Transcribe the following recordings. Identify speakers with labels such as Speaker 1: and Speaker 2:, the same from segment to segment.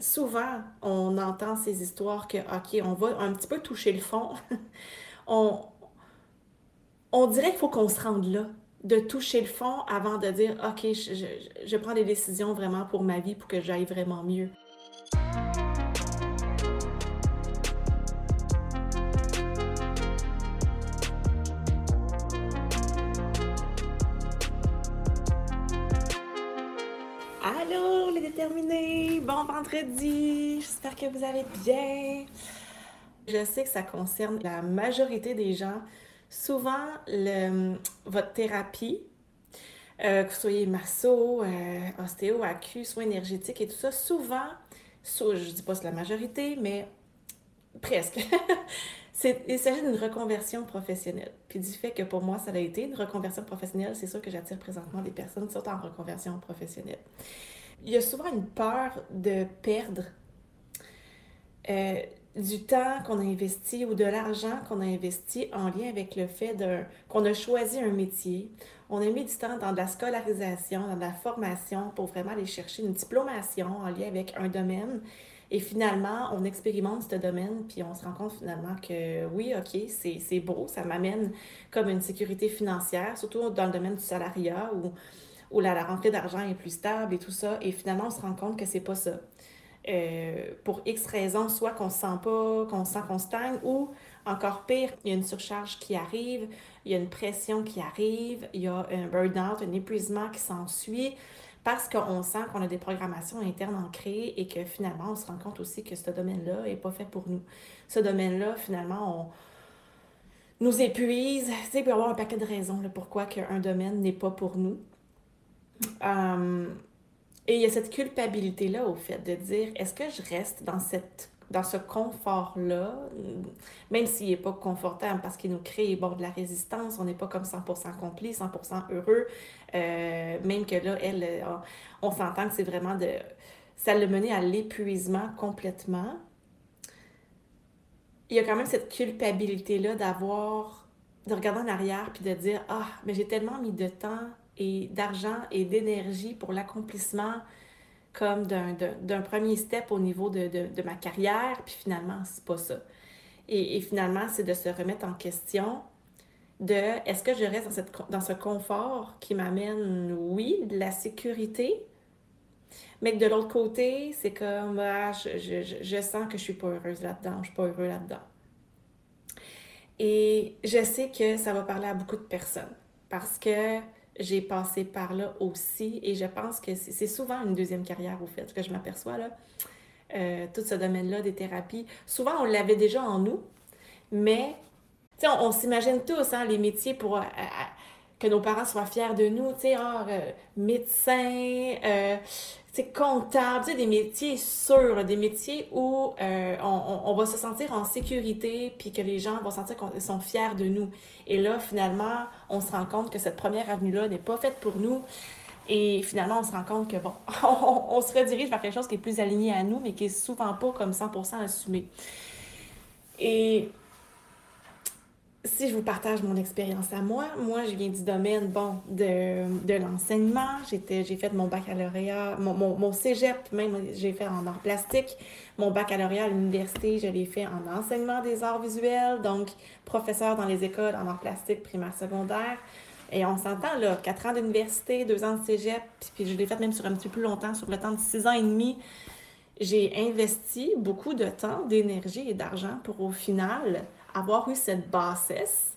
Speaker 1: Souvent, on entend ces histoires que, OK, on va un petit peu toucher le fond. on, on dirait qu'il faut qu'on se rende là, de toucher le fond avant de dire, OK, je, je prends des décisions vraiment pour ma vie, pour que j'aille vraiment mieux. Terminé. Bon vendredi. J'espère que vous allez bien. Je sais que ça concerne la majorité des gens. Souvent, votre thérapie, euh, que vous soyez masso, euh, ostéo, acu, soins énergétiques et tout ça, souvent, je je dis pas c'est la majorité, mais presque. il s'agit d'une reconversion professionnelle. Puis du fait que pour moi, ça a été une reconversion professionnelle, c'est sûr que j'attire présentement des personnes qui sont en reconversion professionnelle il y a souvent une peur de perdre euh, du temps qu'on a investi ou de l'argent qu'on a investi en lien avec le fait qu'on a choisi un métier. On a mis du temps dans de la scolarisation, dans de la formation pour vraiment aller chercher une diplomation en lien avec un domaine. Et finalement, on expérimente ce domaine, puis on se rend compte finalement que oui, OK, c'est beau, ça m'amène comme une sécurité financière, surtout dans le domaine du salariat où où la, rentrée d'argent est plus stable et tout ça. Et finalement, on se rend compte que c'est pas ça. Euh, pour X raisons, soit qu'on se sent pas, qu'on sent qu'on stagne, ou encore pire, il y a une surcharge qui arrive, il y a une pression qui arrive, il y a un burn-out, un épuisement qui s'ensuit, parce qu'on sent qu'on a des programmations internes ancrées et que finalement, on se rend compte aussi que ce domaine-là n'est pas fait pour nous. Ce domaine-là, finalement, on nous épuise. Tu sais, il peut y avoir un paquet de raisons là, pourquoi un domaine n'est pas pour nous. Euh, et il y a cette culpabilité-là, au fait, de dire est-ce que je reste dans, cette, dans ce confort-là, même s'il n'est pas confortable parce qu'il nous crée bon, de la résistance, on n'est pas comme 100% complice, 100% heureux, euh, même que là, elle, euh, on, s'entend que c'est vraiment de. Ça l'a mené à l'épuisement complètement. Il y a quand même cette culpabilité-là d'avoir, de regarder en arrière puis de dire Ah, mais j'ai tellement mis de temps et d'argent et d'énergie pour l'accomplissement comme d'un premier step au niveau de, de, ma carrière, puis finalement, c'est pas ça. Et, finalement, c'est de se remettre en question de est-ce que je reste dans, cette, dans ce confort qui m'amène, oui, de la sécurité, mais que de l'autre côté, c'est comme, ah, je, je, je, sens que je suis pas heureuse là-dedans, je suis pas heureux là-dedans. Et je sais que ça va parler à beaucoup de personnes parce que j'ai passé par là aussi et je pense que c'est souvent une deuxième carrière au fait, que je m'aperçois là. Euh, tout ce domaine-là des thérapies. Souvent, on l'avait déjà en nous, mais on, on s'imagine tous hein, les métiers pour que nos parents soient fiers de nous, tu sais, ah, euh, médecin, euh, comptable, tu sais, des métiers sûrs, des métiers où euh, on, va se sentir en sécurité, puis que les gens vont sentir qu'ils sont fiers de nous. Et là, finalement, on se rend compte que cette première avenue-là n'est pas faite pour nous. Et finalement, on se rend compte que, bon, on, on, se redirige vers quelque chose qui est plus aligné à nous, mais qui est souvent pas comme 100% assumé. Et si je vous partage mon expérience à moi, moi, je viens du domaine, bon, de, de l'enseignement. J'ai fait mon baccalauréat, mon, mon, mon cégep, même, j'ai fait en arts plastiques. Mon baccalauréat à l'université, je l'ai fait en enseignement des arts visuels, donc professeur dans les écoles en arts plastiques primaire, secondaire. Et on s'entend, là, quatre ans d'université, deux ans de cégep, puis, je l'ai fait même sur un petit peu plus longtemps, sur le temps de six ans et demi. J'ai investi beaucoup de temps, d'énergie et d'argent pour, au final, avoir eu cette bassesse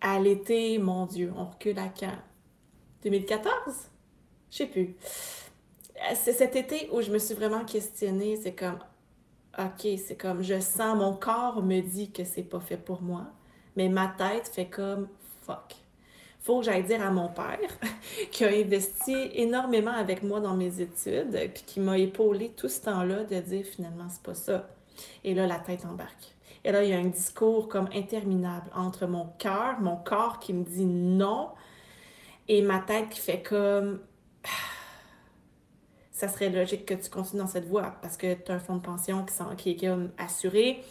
Speaker 1: à l'été, mon Dieu, on recule à quand? 2014? Je sais plus. C'est cet été où je me suis vraiment questionnée, c'est comme, OK, c'est comme, je sens, mon corps me dit que c'est pas fait pour moi, mais ma tête fait comme, fuck. Faut que j'aille dire à mon père, qui a investi énormément avec moi dans mes études, puis qui m'a épaulé tout ce temps-là de dire finalement, c'est pas ça. Et là, la tête embarque. Et là, il y a un discours comme interminable entre mon cœur, mon corps qui me dit non, et ma tête qui fait comme ça serait logique que tu continues dans cette voie parce que tu as un fonds de pension qui, est comme assuré,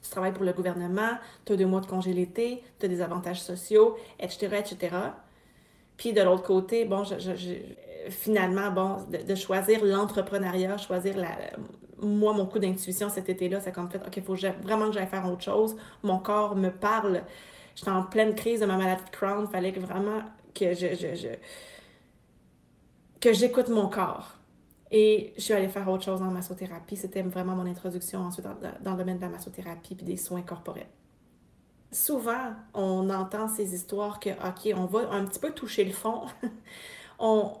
Speaker 1: tu travailles pour le gouvernement, tu as deux mois de congé l'été, tu as des avantages sociaux, etc., etc. Puis de l'autre côté, bon, finalement, bon, de, choisir l'entrepreneuriat, choisir la, moi, mon coup d'intuition cet été-là, c'est comme fait, OK, il faut vraiment que j'aille faire autre chose. Mon corps me parle. J'étais en pleine crise de ma maladie de Crohn. Il fallait vraiment que je, je, que j'écoute mon corps. Et je suis allée faire autre chose en massothérapie. C'était vraiment mon introduction ensuite dans, dans, le domaine de la massothérapie puis des soins corporels. Souvent, on entend ces histoires que, OK, on va un petit peu toucher le fond. on,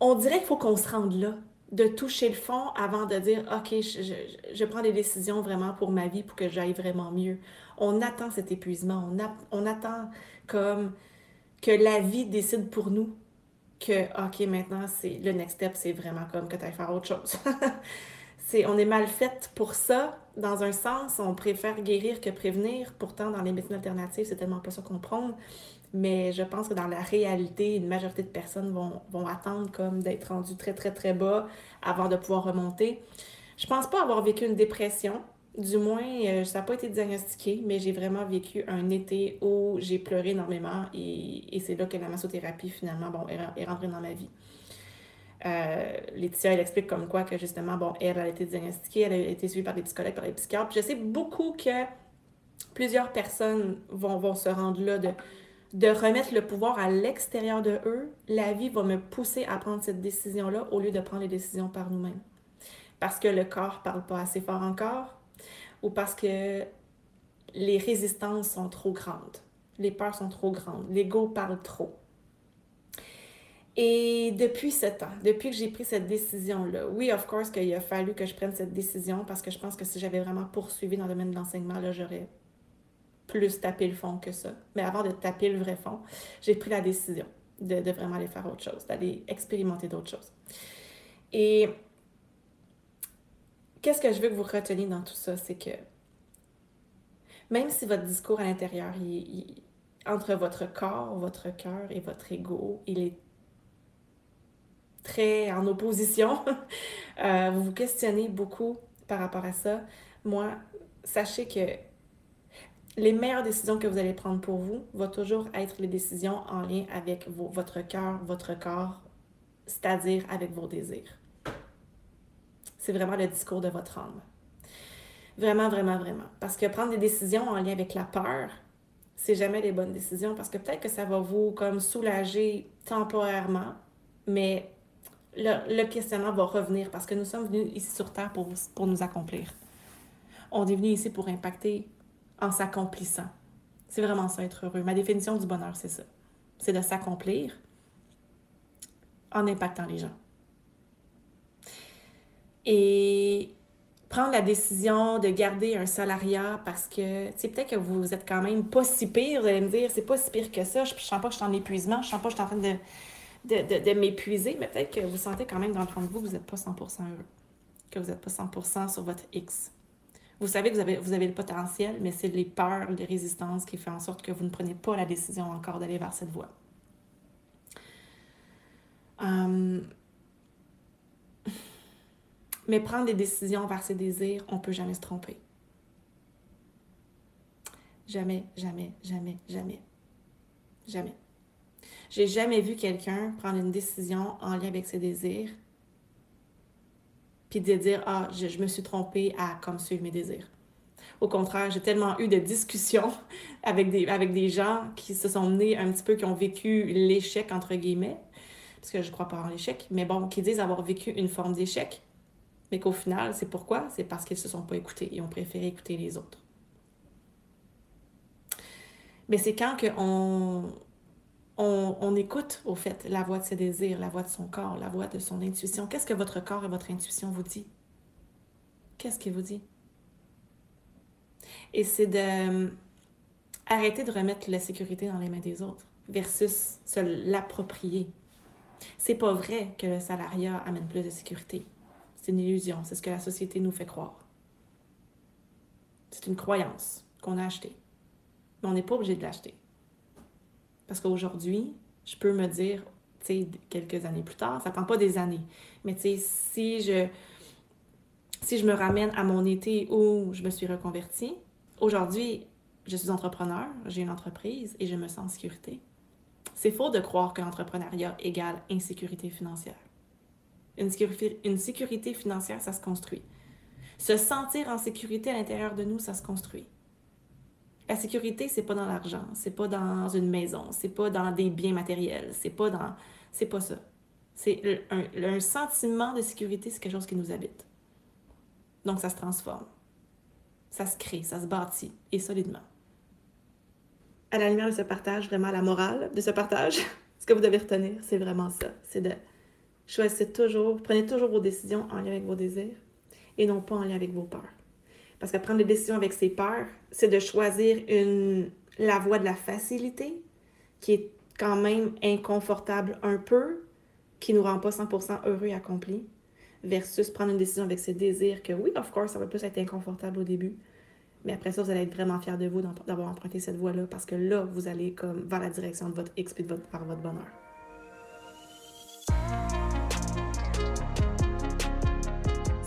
Speaker 1: on dirait qu'il faut qu'on se rende là, de toucher le fond avant de dire, OK, je, prends des décisions vraiment pour ma vie, pour que j'aille vraiment mieux. On attend cet épuisement, on, on attend comme que la vie décide pour nous que, OK, maintenant, c'est le next step, c'est vraiment comme que tu ailles faire autre chose. c'est, on est mal fait pour ça. Dans un sens, on préfère guérir que prévenir. Pourtant, dans les médecines alternatives, c'est tellement pas ça qu'on prône. Mais je pense que dans la réalité, une majorité de personnes vont, vont attendre comme d'être rendues très, très, très bas avant de pouvoir remonter. Je pense pas avoir vécu une dépression. Du moins, euh, ça n'a pas été diagnostiqué, mais j'ai vraiment vécu un été où j'ai pleuré énormément et, c'est là que la massothérapie, finalement, bon, est, rentrée dans ma vie. Euh, Laetitia, elle explique comme quoi que justement, bon, elle a été diagnostiquée, elle a été suivie par des psychologues, par des psychiatres. je sais beaucoup que plusieurs personnes vont, vont se rendre là de, de remettre le pouvoir à l'extérieur de eux. La vie va me pousser à prendre cette décision-là au lieu de prendre les décisions par nous-mêmes. Parce que le corps parle pas assez fort encore, ou parce que les résistances sont trop grandes, les peurs sont trop grandes, l'ego parle trop. Et depuis ce temps, depuis que j'ai pris cette décision-là, oui, of course qu'il a fallu que je prenne cette décision parce que je pense que si j'avais vraiment poursuivi dans le domaine de l'enseignement, là, j'aurais plus tapé le fond que ça. Mais avant de taper le vrai fond, j'ai pris la décision de, vraiment aller faire autre chose, d'aller expérimenter d'autres choses. Et qu'est-ce que je veux que vous reteniez dans tout ça, c'est que même si votre discours à l'intérieur, entre votre corps, votre cœur et votre ego, il est très en opposition, euh, vous vous questionnez beaucoup par rapport à ça. Moi, sachez que les meilleures décisions que vous allez prendre pour vous vont toujours être les décisions en lien avec votre cœur, votre corps, c'est-à-dire avec vos désirs. C'est vraiment le discours de votre âme. Vraiment, vraiment, vraiment. Parce que prendre des décisions en lien avec la peur, c'est jamais les bonnes décisions parce que peut-être que ça va vous comme soulager temporairement, mais le, questionnement va revenir parce que nous sommes venus ici sur Terre pour, pour nous accomplir. On est venu ici pour impacter en s'accomplissant. C'est vraiment ça, être heureux. Ma définition du bonheur, c'est ça. C'est de s'accomplir en impactant les gens. Et prendre la décision de garder un salariat parce que, tu sais, peut-être que vous êtes quand même pas si pire, vous allez me dire, c'est pas si pire que ça, je, ne sens pas que je suis en épuisement, je sens pas que je suis en train de, de, m'épuiser, mais peut-être que vous sentez quand même dans le fond de vous que vous n'êtes pas 100% heureux, que vous n'êtes pas 100% sur votre X. Vous savez que vous avez, vous avez le potentiel, mais c'est les peurs, les résistances qui font en sorte que vous ne prenez pas la décision encore d'aller vers cette voie. Hum, mais prendre des décisions vers ses désirs, on ne peut jamais se tromper. Jamais, jamais, jamais, jamais. Jamais. J'ai jamais vu quelqu'un prendre une décision en lien avec ses désirs, puis de dire Ah, je, me suis trompée à comme suivre mes désirs. Au contraire, j'ai tellement eu de discussions avec des, avec des gens qui se sont menés un petit peu, qui ont vécu l'échec, entre guillemets, parce que je ne crois pas en l'échec, mais bon, qui disent avoir vécu une forme d'échec, mais qu'au final, c'est pourquoi? C'est parce qu'ils se sont pas écoutés et ont préféré écouter les autres. Mais c'est quand que on, on, écoute, au fait, la voix de ses désirs, la voix de son corps, la voix de son intuition. Qu'est-ce que votre corps et votre intuition vous dit? Qu'est-ce qu'il vous dit? Et c'est de arrêter de remettre la sécurité dans les mains des autres versus se l'approprier. C'est pas vrai que le salariat amène plus de sécurité. C'est une illusion, c'est ce que la société nous fait croire. C'est une croyance qu'on a achetée. Mais on n'est pas obligé de l'acheter. Parce qu'aujourd'hui, je peux me dire, tu sais, quelques années plus tard, ça prend pas des années, mais tu sais, si je, si je me ramène à mon été où je me suis reconvertie, aujourd'hui, je suis entrepreneur, j'ai une entreprise et je me sens en sécurité. C'est faux de croire que l'entrepreneuriat égale insécurité financière. Une sécurité, une sécurité financière, ça se construit. Se sentir en sécurité à l'intérieur de nous, ça se construit. La sécurité, c'est pas dans l'argent, c'est pas dans une maison, c'est pas dans des biens matériels, c'est pas dans. C'est pas ça. C'est un, sentiment de sécurité, c'est quelque chose qui nous habite. Donc, ça se transforme. Ça se crée, ça se bâtit, et solidement. À la lumière de ce partage, vraiment la morale de ce partage, ce que vous devez retenir, c'est vraiment ça. C'est de choisir toujours, prenez toujours vos décisions en lien avec vos désirs et non pas en lien avec vos peurs. Parce que prendre des décisions avec ses peurs, c'est de choisir la voie de la facilité, qui est quand même inconfortable un peu, qui ne nous rend pas 100% heureux et accompli, versus prendre une décision avec ses désirs que oui, of course, ça va plus être inconfortable au début, mais après ça, vous allez être vraiment fier de vous d'avoir emprunté cette voie-là parce que là, vous allez comme vers la direction de votre X et de votre, vers votre bonheur.